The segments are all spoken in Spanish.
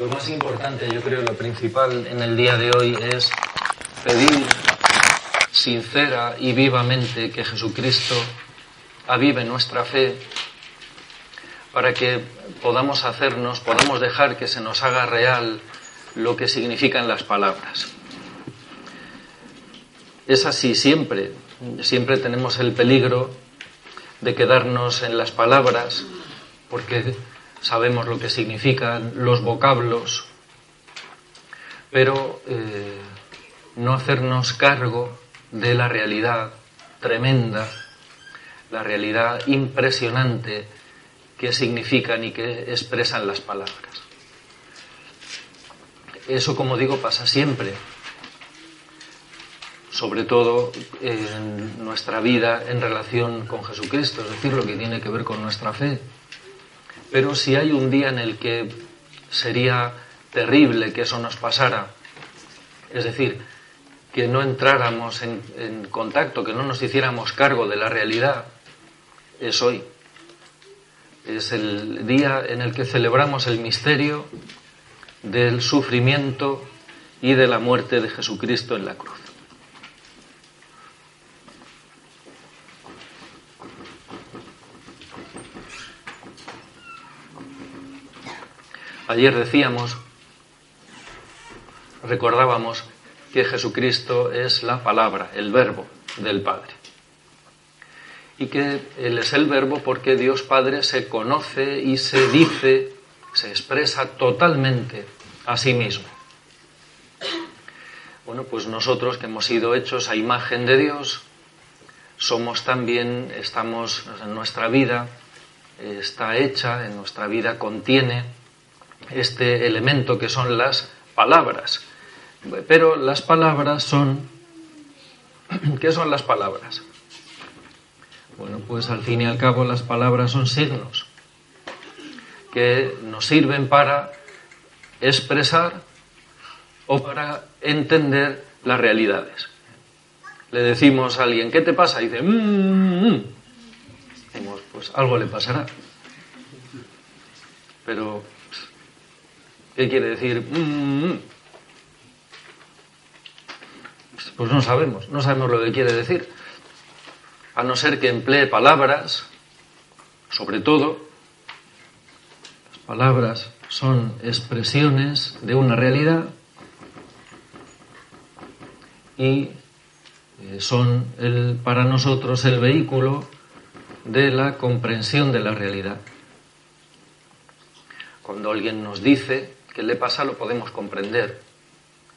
Lo más importante, yo creo, lo principal en el día de hoy es pedir sincera y vivamente que Jesucristo avive nuestra fe para que podamos hacernos, podamos dejar que se nos haga real lo que significan las palabras. Es así siempre, siempre tenemos el peligro de quedarnos en las palabras porque sabemos lo que significan los vocablos, pero eh, no hacernos cargo de la realidad tremenda, la realidad impresionante que significan y que expresan las palabras. Eso, como digo, pasa siempre, sobre todo en nuestra vida en relación con Jesucristo, es decir, lo que tiene que ver con nuestra fe. Pero si hay un día en el que sería terrible que eso nos pasara, es decir, que no entráramos en, contacto, que no nos hiciéramos cargo de la realidad, es hoy. Es el día en el que celebramos el misterio del sufrimiento y de la muerte de Jesucristo en la cruz. Ayer decíamos, recordábamos que Jesucristo es la palabra, el verbo del Padre. Y que Él es el verbo porque Dios Padre se conoce y se dice, se expresa totalmente a sí mismo. Bueno, pues nosotros que hemos sido hechos a imagen de Dios, somos también, estamos en nuestra vida, está hecha, en nuestra vida contiene este elemento que son las palabras. Pero las palabras son... ¿Qué son las palabras? Bueno, pues al fin y al cabo las palabras son signos que nos sirven para expresar o para entender las realidades. Le decimos a alguien, ¿qué te pasa? Y dice, mmm, pues algo le pasará. Pero ¿Qué quiere decir? Mm. Pues no sabemos, no sabemos lo que quiere decir. A no ser que emplee palabras, sobre todo, las palabras son expresiones de una realidad y eh, son el, para nosotros el vehículo de la comprensión de la realidad. Cuando alguien nos dice que le pasa lo podemos comprender.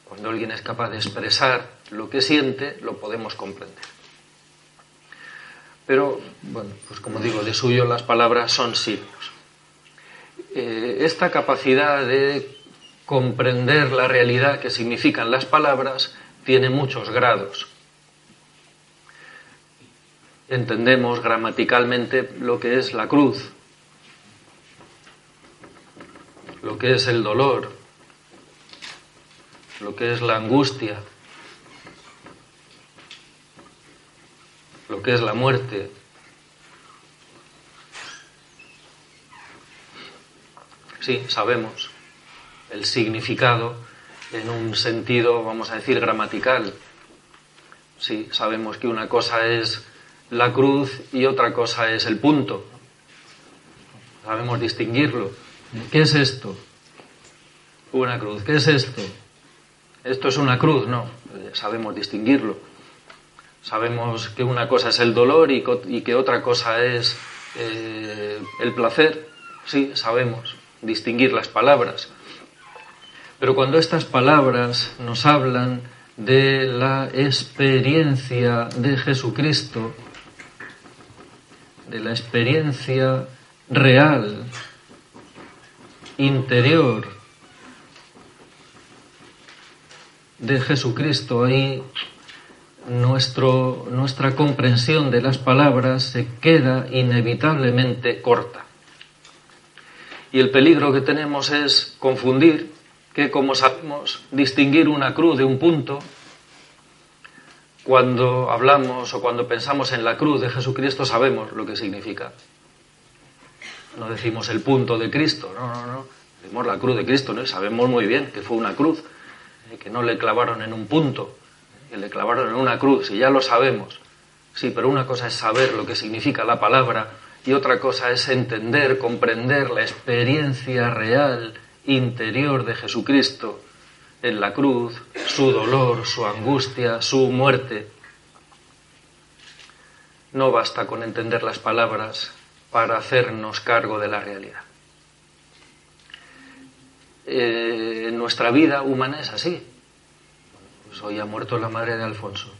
Cuando alguien es capaz de expresar lo que siente, lo podemos comprender. Pero, bueno, pues como digo, de suyo las palabras son signos. Eh, esta capacidad de comprender la realidad que significan las palabras tiene muchos grados. Entendemos gramaticalmente lo que es la cruz, lo que es el dolor, lo que es la angustia, lo que es la muerte. Sí, sabemos el significado en un sentido, vamos a decir, gramatical. Sí, sabemos que una cosa es la cruz y otra cosa es el punto. Sabemos distinguirlo. ¿Qué es esto? Una cruz. ¿Qué es esto? Esto es una cruz, no. Sabemos distinguirlo. Sabemos que una cosa es el dolor y, que otra cosa es eh, el placer. Sí, sabemos distinguir las palabras. Pero cuando estas palabras nos hablan de la experiencia de Jesucristo, de la experiencia real interior de Jesucristo, ahí nuestra comprensión de las palabras se queda inevitablemente corta. Y el peligro que tenemos es confundir que, como sabemos distinguir una cruz de un punto, cuando hablamos o cuando pensamos en la cruz de Jesucristo sabemos lo que significa no decimos el punto de Cristo, no, no, no. Vemos la cruz de Cristo, ¿no? Sabemos muy bien que fue una cruz, eh, que no le clavaron en un punto, que le clavaron en una cruz, y ya lo sabemos. Sí, pero una cosa es saber lo que significa la palabra y otra cosa es entender, comprender la experiencia real, interior de Jesucristo en la cruz, su dolor, su angustia, su muerte. No basta con entender las palabras para hacernos cargo de la realidad. Eh, nuestra vida humana es así. Pues hoy ha muerto la madre de Alfonso.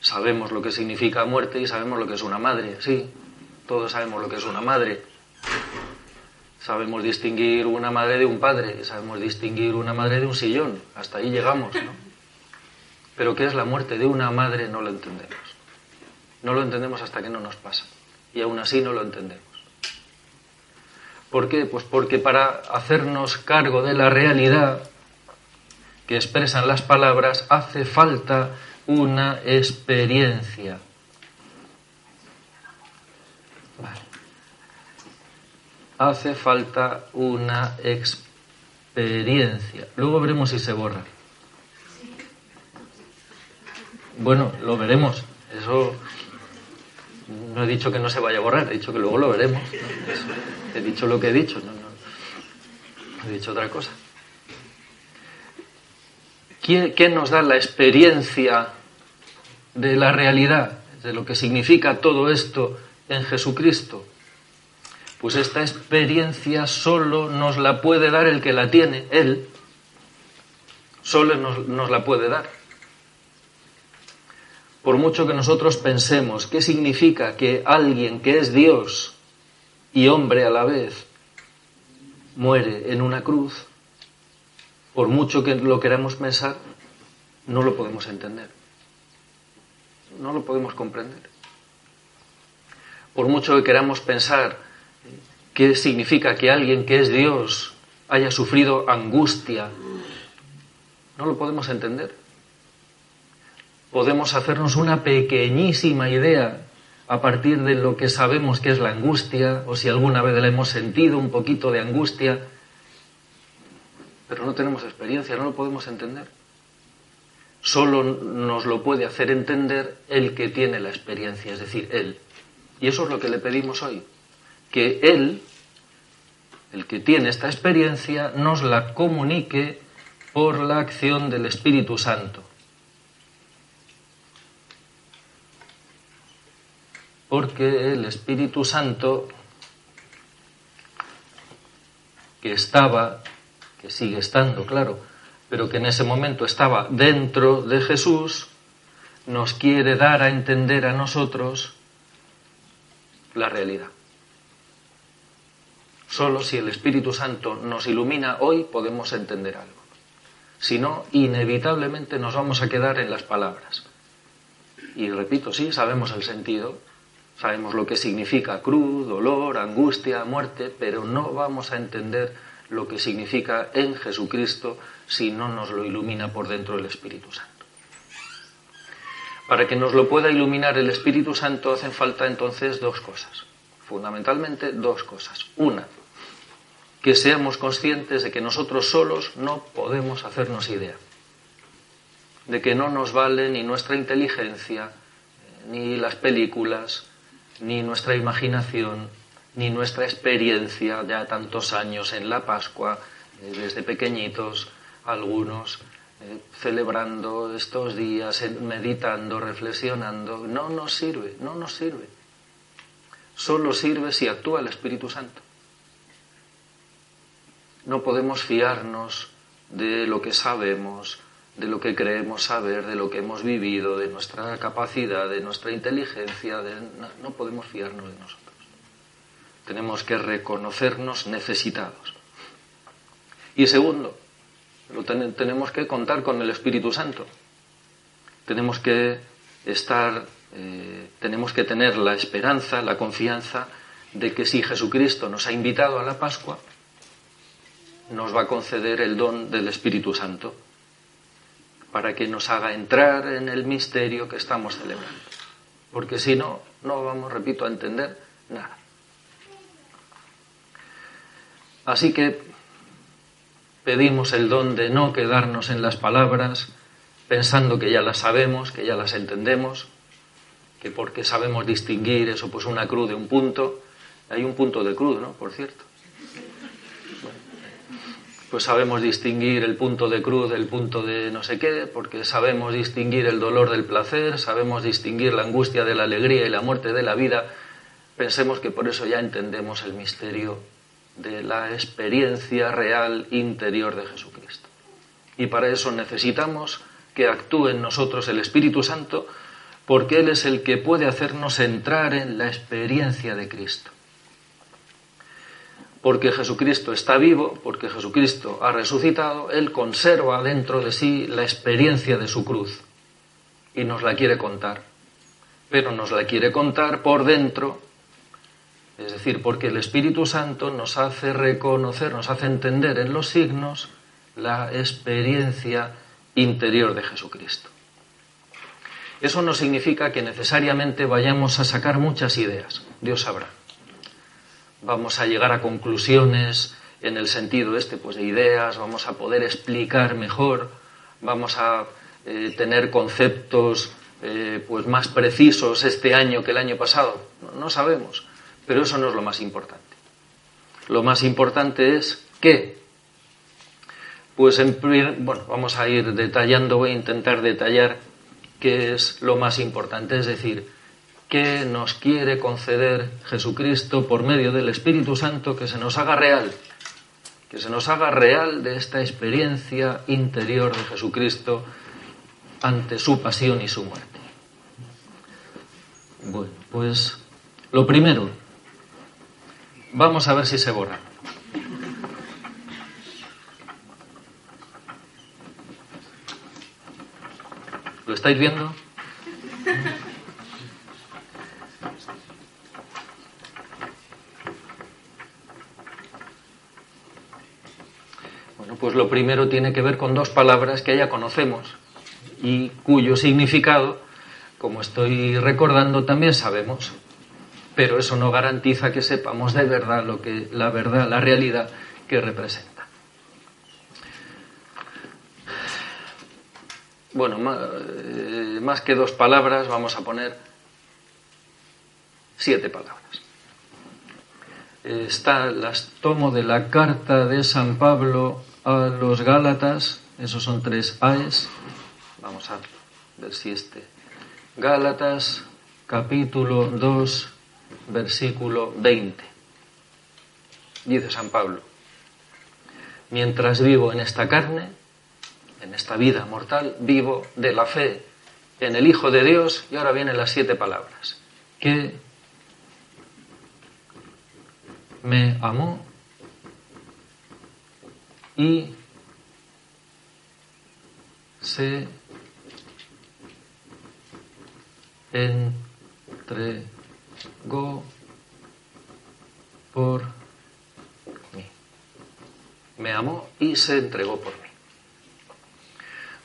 Sabemos lo que significa muerte y sabemos lo que es una madre, sí. Todos sabemos lo que es una madre. Sabemos distinguir una madre de un padre, sabemos distinguir una madre de un sillón. Hasta ahí llegamos, ¿no? Pero ¿qué es la muerte de una madre? No lo entendemos. No lo entendemos hasta que no nos pasa. Y aún así no lo entendemos. ¿Por qué? Pues porque para hacernos cargo de la realidad que expresan las palabras hace falta una experiencia. Hace falta una experiencia. Luego veremos si se borra. Bueno, lo veremos. Eso no he dicho que no se vaya a borrar, he dicho que luego lo veremos. He dicho lo que he dicho, no. He dicho otra cosa. ¿Qué nos da la experiencia de la realidad, de lo que significa todo esto en Jesucristo? Pues esta experiencia solo nos la puede dar el que la tiene, Él. Solo nos la puede dar. Por mucho que nosotros pensemos qué significa que alguien que es Dios y hombre a la vez muere en una cruz, por mucho que lo queramos pensar, no lo podemos entender. No lo podemos comprender. Por mucho que queramos pensar qué significa que alguien que es Dios haya sufrido angustia, no lo podemos entender. Podemos hacernos una pequeñísima idea a partir de lo que sabemos que es la angustia, o si alguna vez la hemos sentido un poquito de angustia, pero no tenemos experiencia, no lo podemos entender. Solo nos lo puede hacer entender el que tiene la experiencia, es decir, Él. Y eso es lo que le pedimos hoy, que Él, el que tiene esta experiencia, nos la comunique por la acción del Espíritu Santo. Porque el Espíritu Santo que estaba, que sigue estando, claro, pero que en ese momento estaba dentro de Jesús, nos quiere dar a entender a nosotros la realidad. Solo si el Espíritu Santo nos ilumina hoy podemos entender algo. Si no, inevitablemente nos vamos a quedar en las palabras. Y repito, sí, sabemos el sentido, Sabemos lo que significa cruz, dolor, angustia, muerte, pero no vamos a entender lo que significa en Jesucristo si no nos lo ilumina por dentro el Espíritu Santo. Para que nos lo pueda iluminar el Espíritu Santo hacen falta entonces dos cosas, fundamentalmente dos cosas. Una, que seamos conscientes de que nosotros solos no podemos hacernos idea, de que no nos vale ni nuestra inteligencia, ni las películas, ni nuestra imaginación, ni nuestra experiencia ya tantos años en la Pascua, eh, desde pequeñitos, algunos eh, celebrando estos días, meditando, reflexionando, no nos sirve, no nos sirve. Solo sirve si actúa el Espíritu Santo. No podemos fiarnos de lo que sabemos, de lo que creemos saber, de lo que hemos vivido, de nuestra capacidad, de nuestra inteligencia, no, podemos fiarnos de nosotros. Tenemos que reconocernos necesitados. Y segundo, tenemos que contar con el Espíritu Santo. Tenemos que estar, eh, tenemos que tener la esperanza, la confianza de que si Jesucristo nos ha invitado a la Pascua, nos va a conceder el don del Espíritu Santo para que nos haga entrar en el misterio que estamos celebrando. Porque si no, no vamos, repito, a entender nada. Así que pedimos el don de no quedarnos en las palabras pensando que ya las sabemos, que ya las entendemos, que porque sabemos distinguir eso, pues una cruz de un punto, hay un punto de cruz, ¿no? Por cierto. Pues sabemos distinguir el punto de cruz del punto de no sé qué, porque sabemos distinguir el dolor del placer, sabemos distinguir la angustia de la alegría y la muerte de la vida, pensemos que por eso ya entendemos el misterio de la experiencia real interior de Jesucristo. Y para eso necesitamos que actúe en nosotros el Espíritu Santo, porque Él es el que puede hacernos entrar en la experiencia de Cristo. Porque Jesucristo está vivo, porque Jesucristo ha resucitado, Él conserva dentro de sí la experiencia de su cruz y nos la quiere contar. Pero nos la quiere contar por dentro es decir, porque el Espíritu Santo nos hace reconocer, nos hace entender en los signos la experiencia interior de Jesucristo. Eso no significa que necesariamente vayamos a sacar muchas ideas, Dios sabrá. Vamos a llegar a conclusiones en el sentido este, pues de ideas, vamos a poder explicar mejor, vamos a eh, tener conceptos eh, pues más precisos este año que el año pasado. no sabemos pero eso no es lo más importante. Lo más importante es que, pues en, bueno, vamos a ir detallando, voy a intentar detallar qué es lo más importante, es decir, qué nos quiere conceder Jesucristo por medio del Espíritu Santo que se nos haga real, que se nos haga real de esta experiencia interior de Jesucristo ante su pasión y su muerte. Bueno, pues lo primero, Vamos a ver si se borra. ¿Lo estáis viendo? Bueno, pues lo primero tiene que ver con dos palabras que ya conocemos y cuyo significado, como estoy recordando, también sabemos pero eso no garantiza que sepamos de verdad lo que la verdad, la realidad que representa. Bueno, eh, más que dos palabras, vamos a poner siete palabras. Está, las tomo de la carta de San Pablo a los Gálatas, esos son tres AES. Vamos a ver si este. Gálatas, capítulo 2, versículo 20. Dice San Pablo, mientras vivo en esta carne, en esta vida mortal, vivo de la fe en el Hijo de Dios, y ahora vienen las siete palabras, que me amó y se entre go por mí. Me amó y se entregó por mí.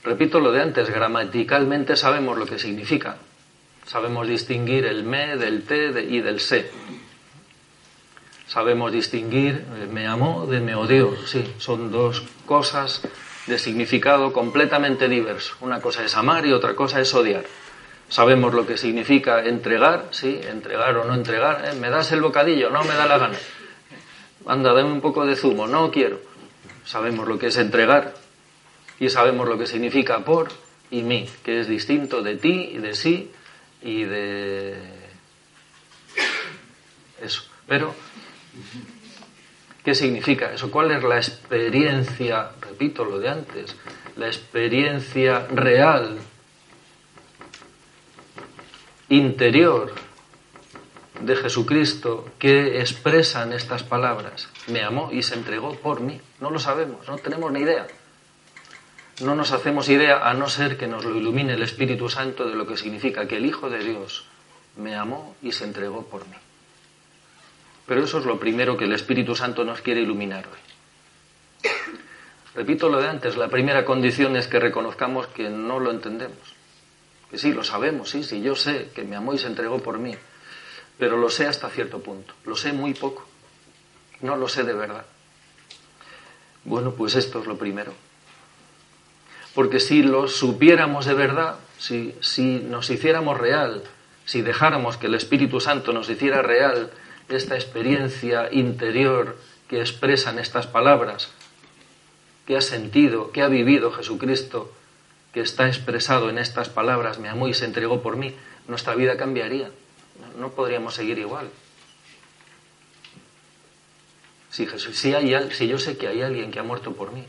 Repito lo de antes, gramaticalmente sabemos lo que significa. Sabemos distinguir el me del te y del se. Sabemos distinguir me amó de me odió. Sí, son dos cosas de significado completamente diverso. Una cosa es amar y otra cosa es odiar. Sabemos lo que significa entregar, sí, entregar o no entregar. ¿eh? ¿Me das el bocadillo? No me da la gana. Anda, dame un poco de zumo. No quiero. Sabemos lo que es entregar y sabemos lo que significa por y mí, que es distinto de ti y de sí y de eso. Pero, ¿qué significa eso? ¿Cuál es la experiencia, repito lo de antes, la experiencia real interior de Jesucristo que expresan estas palabras. Me amó y se entregó por mí. No lo sabemos, no tenemos ni idea. No nos hacemos idea a no ser que nos lo ilumine el Espíritu Santo de lo que significa que el Hijo de Dios me amó y se entregó por mí. Pero eso es lo primero que el Espíritu Santo nos quiere iluminar hoy. Repito lo de antes, la primera condición es que reconozcamos que no lo entendemos. Que sí, lo sabemos, sí, sí, yo sé que me amó y se entregó por mí, pero lo sé hasta cierto punto, lo sé muy poco, no lo sé de verdad. Bueno, pues esto es lo primero. Porque si lo supiéramos de verdad, si, si nos hiciéramos real, si dejáramos que el Espíritu Santo nos hiciera real esta experiencia interior que expresan estas palabras, que ha sentido, que ha vivido Jesucristo, que está expresado en estas palabras, me amó y se entregó por mí, nuestra vida cambiaría. No podríamos seguir igual. Si, Jesús, si, hay, si yo sé que hay alguien que ha muerto por mí,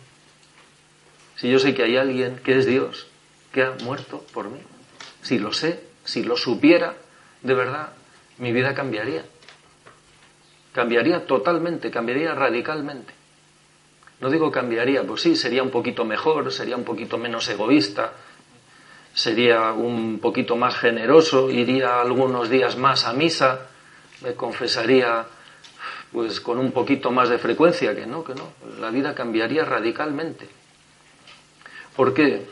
si yo sé que hay alguien que es Dios, que ha muerto por mí, si lo sé, si lo supiera, de verdad, mi vida cambiaría. Cambiaría totalmente, cambiaría radicalmente. No digo cambiaría, pues sí, sería un poquito mejor, sería un poquito menos egoísta, sería un poquito más generoso, iría algunos días más a misa, me confesaría pues con un poquito más de frecuencia, que no, que no, la vida cambiaría radicalmente. ¿Por qué?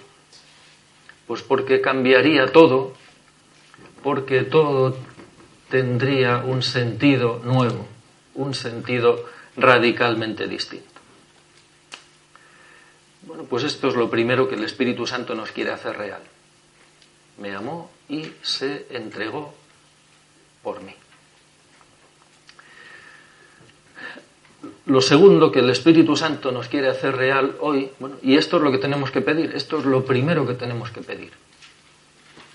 Pues porque cambiaría todo, porque todo tendría un sentido nuevo, un sentido radicalmente distinto. Bueno, pues esto es lo primero que el Espíritu Santo nos quiere hacer real. Me amó y se entregó por mí. Lo segundo que el Espíritu Santo nos quiere hacer real hoy, bueno, y esto es lo que tenemos que pedir, esto es lo primero que tenemos que pedir.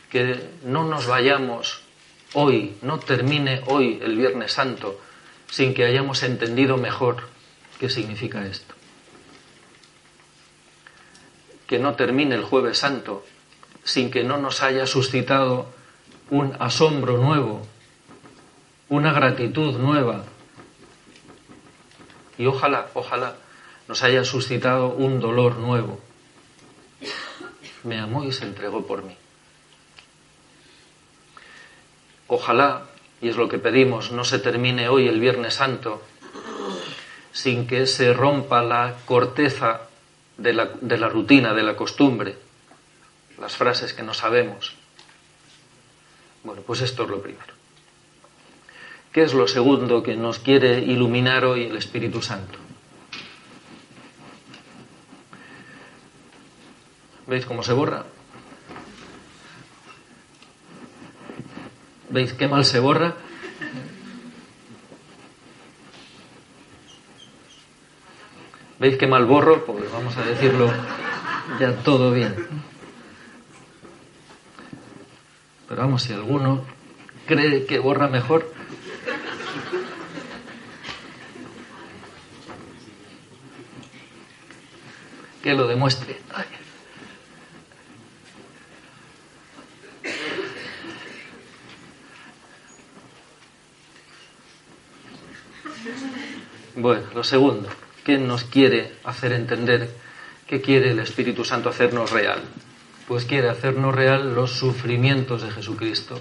Que no nos vayamos hoy, no termine hoy el Viernes Santo sin que hayamos entendido mejor qué significa esto. Que no termine el Jueves Santo sin que no nos haya suscitado un asombro nuevo, una gratitud nueva y ojalá, ojalá nos haya suscitado un dolor nuevo. Me amó y se entregó por mí. Ojalá, y es lo que pedimos, no se termine hoy el Viernes Santo sin que se rompa la corteza de la, rutina, de la costumbre, las frases que no sabemos. Bueno, pues esto es lo primero. ¿Qué es lo segundo que nos quiere iluminar hoy el Espíritu Santo? ¿Veis cómo se borra? ¿Veis qué mal se borra? ¿Veis qué mal borro? Pues vamos a decirlo ya todo bien. Pero vamos, si alguno cree que borra mejor, que lo demuestre. Bueno, lo segundo, ¿qué nos quiere hacer entender? ¿Qué quiere el Espíritu Santo hacernos real? Pues quiere hacernos real los sufrimientos de Jesucristo.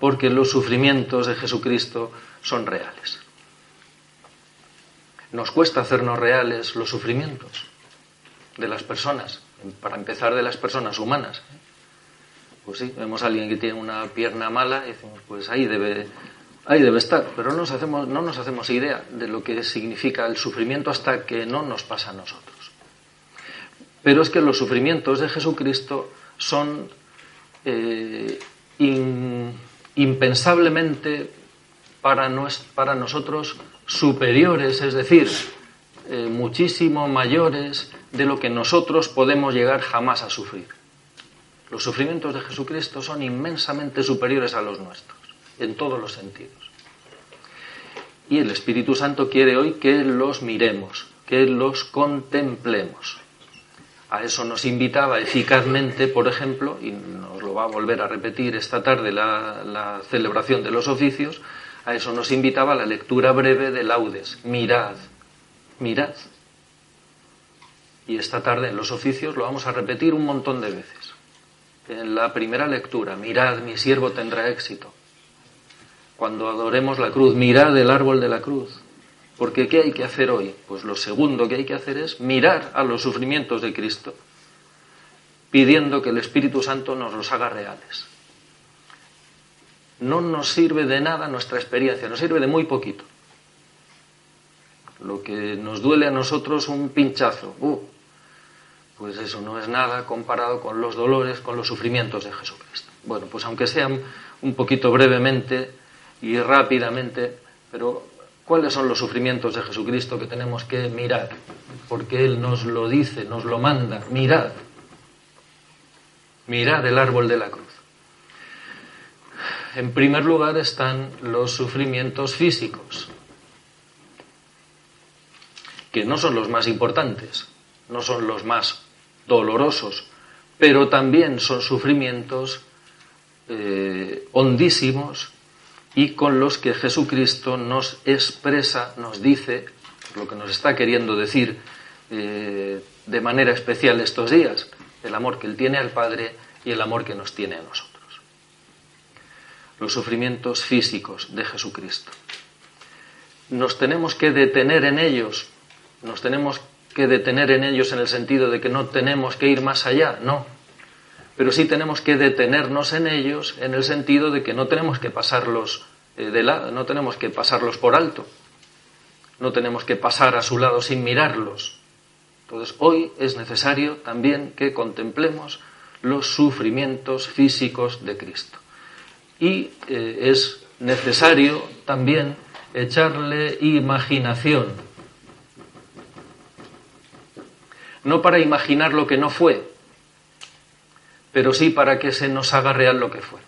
Porque los sufrimientos de Jesucristo son reales. Nos cuesta hacernos reales los sufrimientos de las personas, para empezar de las personas humanas. Pues sí, vemos a alguien que tiene una pierna mala y decimos, pues ahí debe, ahí debe estar, pero no nos, hacemos, no nos hacemos idea de lo que significa el sufrimiento hasta que no nos pasa a nosotros. Pero es que los sufrimientos de Jesucristo son eh, impensablemente para, para nosotros superiores, es decir, eh, muchísimo mayores de lo que nosotros podemos llegar jamás a sufrir. Los sufrimientos de Jesucristo son inmensamente superiores a los nuestros, en todos los sentidos. Y el Espíritu Santo quiere hoy que los miremos, que los contemplemos. A eso nos invitaba eficazmente, por ejemplo, y nos lo va a volver a repetir esta tarde la, celebración de los oficios, a eso nos invitaba la lectura breve de laudes. Mirad, mirad. Y esta tarde en los oficios lo vamos a repetir un montón de veces. En la primera lectura, mirad, mi siervo tendrá éxito. Cuando adoremos la cruz, mirad el árbol de la cruz. Porque ¿qué hay que hacer hoy? Pues lo segundo que hay que hacer es mirar a los sufrimientos de Cristo, pidiendo que el Espíritu Santo nos los haga reales no nos sirve de nada nuestra experiencia, nos sirve de muy poquito. Lo que nos duele a nosotros un pinchazo, uh, pues eso no es nada comparado con los dolores, con los sufrimientos de Jesucristo. Bueno, pues aunque sean un poquito brevemente y rápidamente, pero ¿cuáles son los sufrimientos de Jesucristo que tenemos que mirar? Porque Él nos lo dice, nos lo manda, mirad, mirad el árbol de la cruz. En primer lugar están los sufrimientos físicos, que no son los más importantes, no son los más dolorosos, pero también son sufrimientos eh, hondísimos y con los que Jesucristo nos expresa, nos dice, lo que nos está queriendo decir eh, de manera especial estos días, el amor que Él tiene al Padre y el amor que nos tiene a nosotros. Los sufrimientos físicos de Jesucristo. Nos tenemos que detener en ellos, nos tenemos que detener en ellos en el sentido de que no tenemos que ir más allá, no. Pero sí tenemos que detenernos en ellos en el sentido de que no tenemos que pasarlos eh, de lado, no tenemos que pasarlos por alto, no tenemos que pasar a su lado sin mirarlos. Entonces, hoy es necesario también que contemplemos los sufrimientos físicos de Cristo. Y eh, es necesario también echarle imaginación no para imaginar lo que no fue, pero sí para que se nos haga real lo que fue.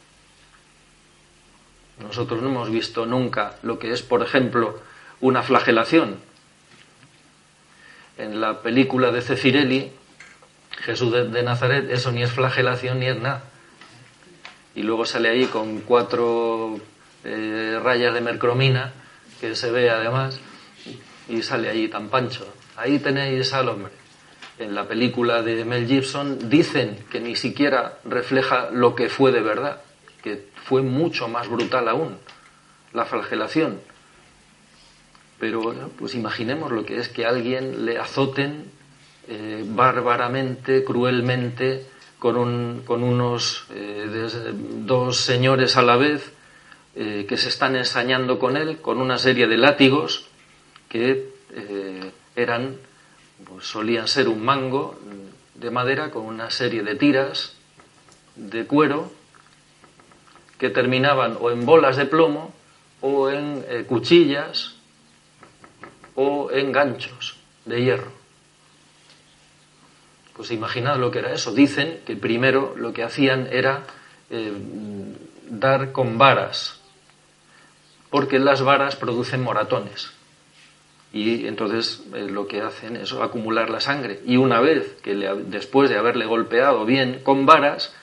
Nosotros no hemos visto nunca lo que es, por ejemplo, una flagelación. En la película de Cefirelli, Jesús de Nazaret, eso ni es flagelación ni es nada. Y luego sale ahí con cuatro eh, rayas de mercromina, que se ve además, y sale ahí tan pancho. Ahí tenéis al hombre en la película de Mel Gibson dicen que ni siquiera refleja lo que fue de verdad, que fue mucho más brutal aún la flagelación. Pero pues imaginemos lo que es que a alguien le azoten eh, bárbaramente, cruelmente, con, un, con unos eh, dos señores a la vez eh, que se están ensañando con él, con una serie de látigos que eran pues solían ser un mango de madera con una serie de tiras de cuero que terminaban o en bolas de plomo o en eh, cuchillas o en ganchos de hierro. Pues imaginad lo que era eso. Dicen que primero lo que hacían era eh, dar con varas, porque las varas producen moratones y entonces eh, lo que hacen es acumular la sangre. Y una vez que después de haberle golpeado bien con varas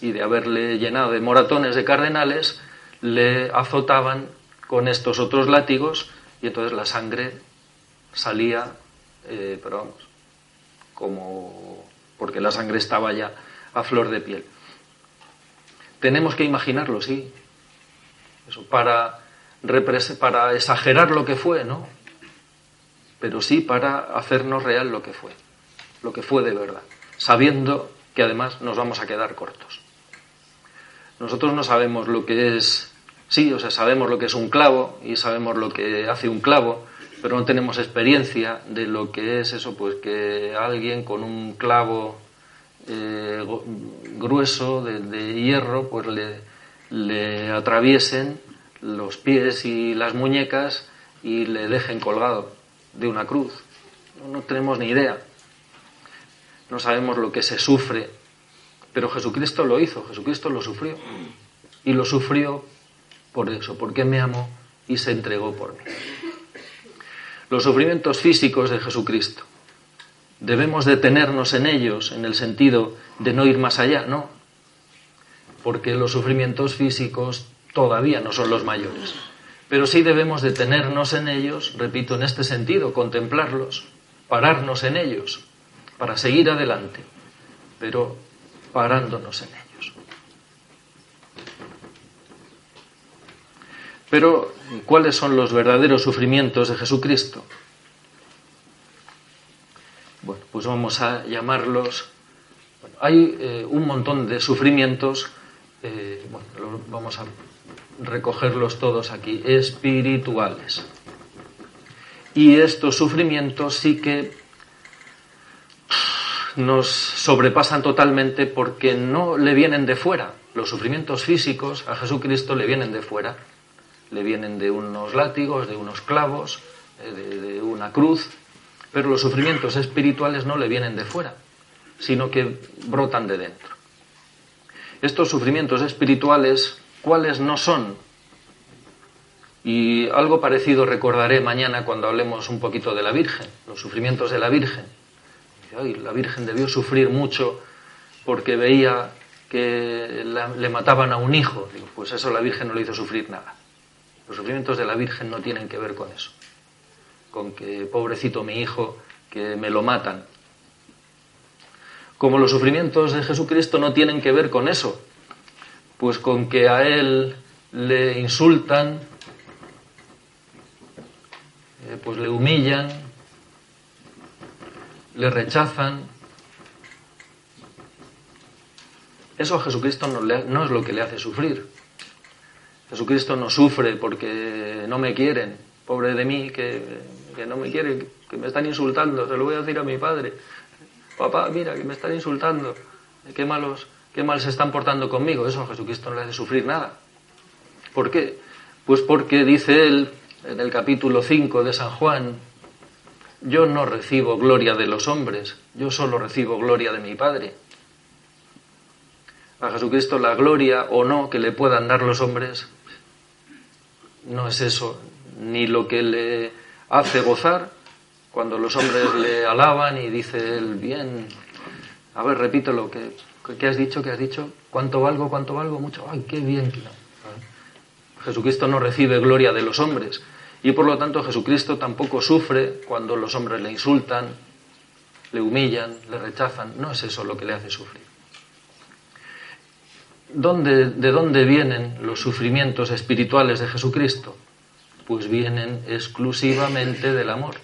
y de haberle llenado de moratones de cardenales le azotaban con estos otros látigos y entonces la sangre salía eh, pero vamos como porque la sangre estaba ya a flor de piel. Tenemos que imaginarlo sí. Eso para para exagerar lo que fue no pero sí para hacernos real lo que fue, lo que fue de verdad, sabiendo que además nos vamos a quedar cortos. Nosotros no sabemos lo que es, sí, o sea, sabemos lo que es un clavo y sabemos lo que hace un clavo, pero no tenemos experiencia de lo que es eso, pues que alguien con un clavo eh, grueso de, hierro, pues le, le atraviesen los pies y las muñecas y le dejen colgado de una cruz. No, tenemos ni idea. No sabemos lo que se sufre. Pero Jesucristo lo hizo, Jesucristo lo sufrió. Y lo sufrió por eso, porque me amó y se entregó por mí. Los sufrimientos físicos de Jesucristo. Debemos detenernos en ellos en el sentido de no ir más allá, no. Porque los sufrimientos físicos todavía no son los mayores. Pero sí debemos detenernos en ellos, repito, en este sentido, contemplarlos, pararnos en ellos, para seguir adelante, pero parándonos en ellos. Pero, ¿cuáles son los verdaderos sufrimientos de Jesucristo? Bueno, pues vamos a llamarlos. hay eh, un montón de sufrimientos, eh, bueno, vamos a recogerlos todos aquí, espirituales. Y estos sufrimientos sí que nos sobrepasan totalmente porque no le vienen de fuera. Los sufrimientos físicos a Jesucristo le vienen de fuera. Le vienen de unos látigos, de unos clavos, eh, de, una cruz. Pero los sufrimientos espirituales no le vienen de fuera, sino que brotan de dentro. Estos sufrimientos espirituales, ¿cuáles no son? Y algo parecido recordaré mañana cuando hablemos un poquito de la Virgen, los sufrimientos de la Virgen. la Virgen debió sufrir mucho porque veía que le mataban a un hijo. Pues eso la Virgen no le hizo sufrir nada. Los sufrimientos de la Virgen no tienen que ver con eso. Con que, pobrecito mi hijo, que me lo matan. Como los sufrimientos de Jesucristo no tienen que ver con eso. Pues con que a él le insultan, eh, pues le humillan, le rechazan. Eso a Jesucristo no, es lo que le hace sufrir. Jesucristo no sufre porque no me quieren, pobre de mí, que, que no me quieren, que me están insultando, se lo voy a decir a mi padre. Papá, mira, que me están insultando, qué malos, qué mal se están portando conmigo. Eso a Jesucristo no le hace sufrir nada. ¿Por qué? Pues porque dice él, en el capítulo 5 de San Juan, yo no recibo gloria de los hombres, yo solo recibo gloria de mi Padre. A Jesucristo la gloria o no que le puedan dar los hombres no es eso, ni lo que le hace gozar cuando los hombres le alaban y dice él, bien, a ver, repítelo, ¿qué, ¿qué has dicho? ¿Qué has dicho? ¿Cuánto valgo? ¿Cuánto valgo? Mucho. ¡Ay, qué bien! Jesucristo no recibe gloria de los hombres y por lo tanto Jesucristo tampoco sufre cuando los hombres le insultan, le humillan, le rechazan. No es eso lo que le hace sufrir. ¿De dónde vienen los sufrimientos espirituales de Jesucristo? Pues vienen exclusivamente del amor.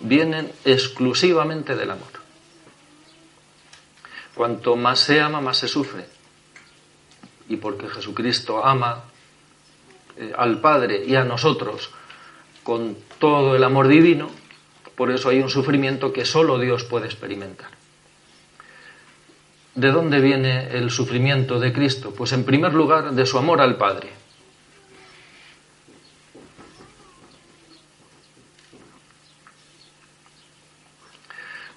Vienen exclusivamente del amor. Cuanto más se ama, más se sufre y porque Jesucristo ama eh, al Padre y a nosotros con todo el amor divino, por eso hay un sufrimiento que solo Dios puede experimentar. ¿De dónde viene el sufrimiento de Cristo? Pues en primer lugar de su amor al Padre.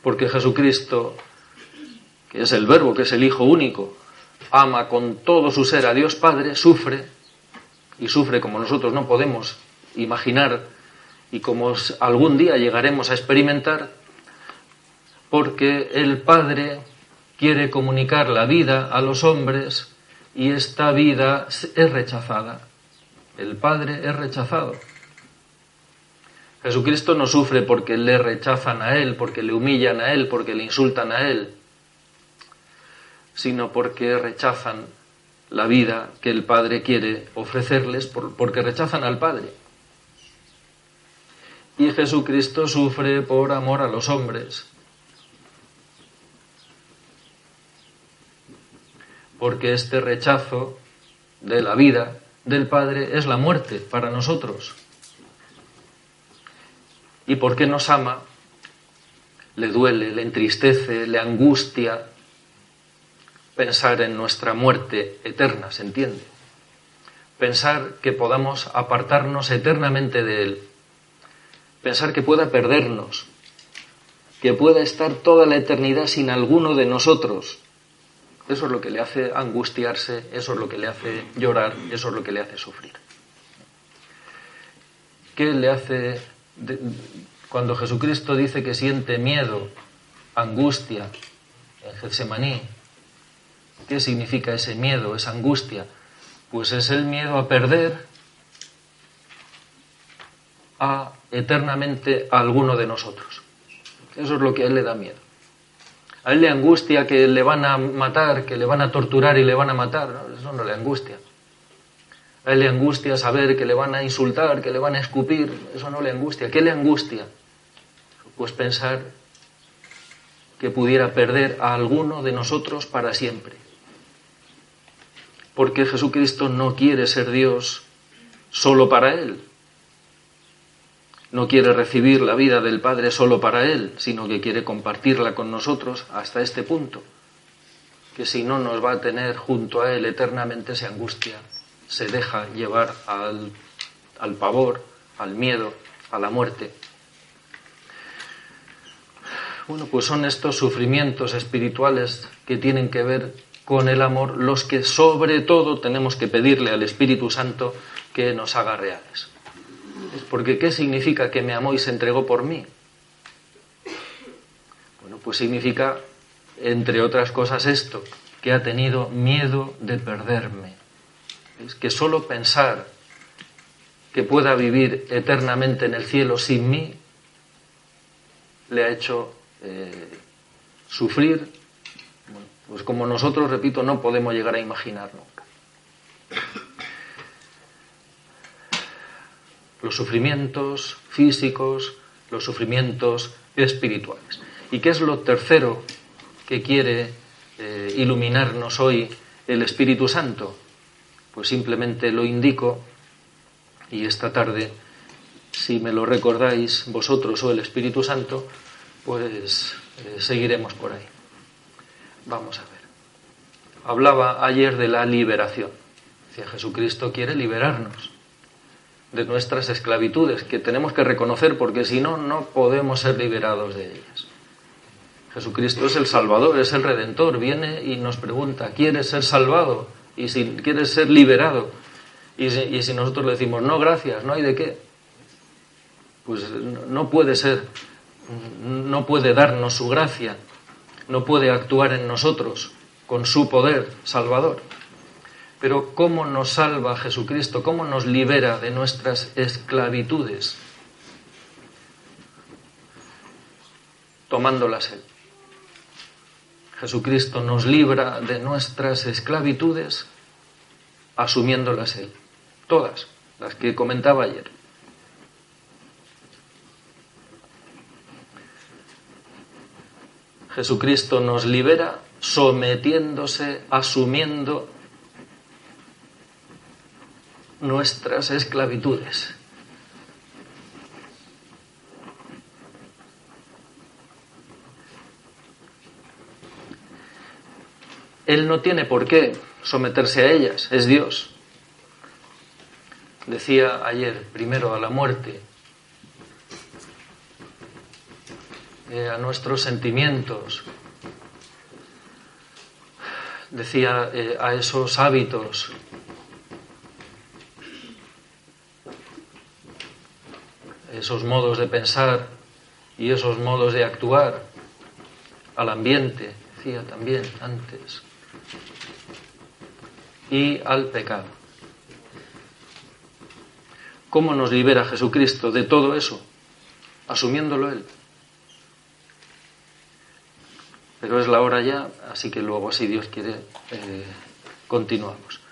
Porque Jesucristo, que es el Verbo, que es el Hijo único, ama con todo su ser a Dios Padre, sufre, y sufre como nosotros no podemos imaginar y como algún día llegaremos a experimentar, porque el Padre quiere comunicar la vida a los hombres y esta vida es rechazada. El Padre es rechazado. Jesucristo no sufre porque le rechazan a Él, porque le humillan a Él, porque le insultan a Él sino porque rechazan la vida que el Padre quiere ofrecerles, porque rechazan al Padre. Y Jesucristo sufre por amor a los hombres, porque este rechazo de la vida del Padre es la muerte para nosotros. Y porque nos ama, le duele, le entristece, le angustia, pensar en nuestra muerte eterna, ¿se entiende? Pensar que podamos apartarnos eternamente de Él. Pensar que pueda perdernos, que pueda estar toda la eternidad sin alguno de nosotros. Eso es lo que le hace angustiarse, eso es lo que le hace llorar, eso es lo que le hace sufrir. ¿Qué le hace cuando Jesucristo dice que siente miedo, angustia en Getsemaní, ¿Qué significa ese miedo, esa angustia? Pues es el miedo a perder a eternamente a alguno de nosotros. Eso es lo que a él le da miedo. A él le angustia que le van a matar, que le van a torturar y le van a matar. eso no le angustia. A él le angustia saber que le van a insultar, que le van a escupir. Eso no le angustia. ¿Qué le angustia? Pues pensar que pudiera perder a alguno de nosotros para siempre. Porque Jesucristo no quiere ser Dios solo para Él. No quiere recibir la vida del Padre solo para Él, sino que quiere compartirla con nosotros hasta este punto, que si no nos va a tener junto a Él eternamente se angustia, se deja llevar al, al pavor, al miedo, a la muerte. Bueno, pues son estos sufrimientos espirituales que tienen que ver con el amor los que sobre todo tenemos que pedirle al Espíritu Santo que nos haga reales. Porque ¿qué significa que me amó y se entregó por mí? Bueno, pues significa, entre otras cosas, esto, que ha tenido miedo de perderme. Es que solo pensar que pueda vivir eternamente en el cielo sin mí le ha hecho eh, sufrir, pues como nosotros, repito, no podemos llegar a imaginar nunca. Los sufrimientos físicos, los sufrimientos espirituales. ¿Y qué es lo tercero que quiere eh, iluminarnos hoy el Espíritu Santo? Pues simplemente lo indico y esta tarde, si me lo recordáis vosotros o el Espíritu Santo, pues eh, seguiremos por ahí. Vamos a ver. Hablaba ayer de la liberación. Decía, Jesucristo quiere liberarnos de nuestras esclavitudes, que tenemos que reconocer porque si no, no podemos ser liberados de ellas. Jesucristo es el Salvador, es el Redentor, viene y nos pregunta, ¿quieres ser salvado? Y si quieres ser liberado. Y si, y si nosotros le decimos, no, gracias, no hay de qué, pues no puede ser no puede darnos su gracia, no puede actuar en nosotros con su poder salvador. Pero ¿cómo nos salva Jesucristo? ¿Cómo nos libera de nuestras esclavitudes? Tomándolas Él. Jesucristo nos libra de nuestras esclavitudes asumiéndolas Él. Todas, las que comentaba ayer. Jesucristo nos libera sometiéndose, asumiendo nuestras esclavitudes. Él no tiene por qué someterse a ellas, es Dios. Decía ayer, primero a la muerte, Eh, a nuestros sentimientos, decía eh, a esos hábitos. esos modos de pensar y esos modos de actuar, al ambiente, decía también antes, y al pecado. ¿Cómo nos libera Jesucristo de todo eso? Asumiéndolo Él. Pero es la hora ya, así que luego, si Dios quiere, eh, continuamos.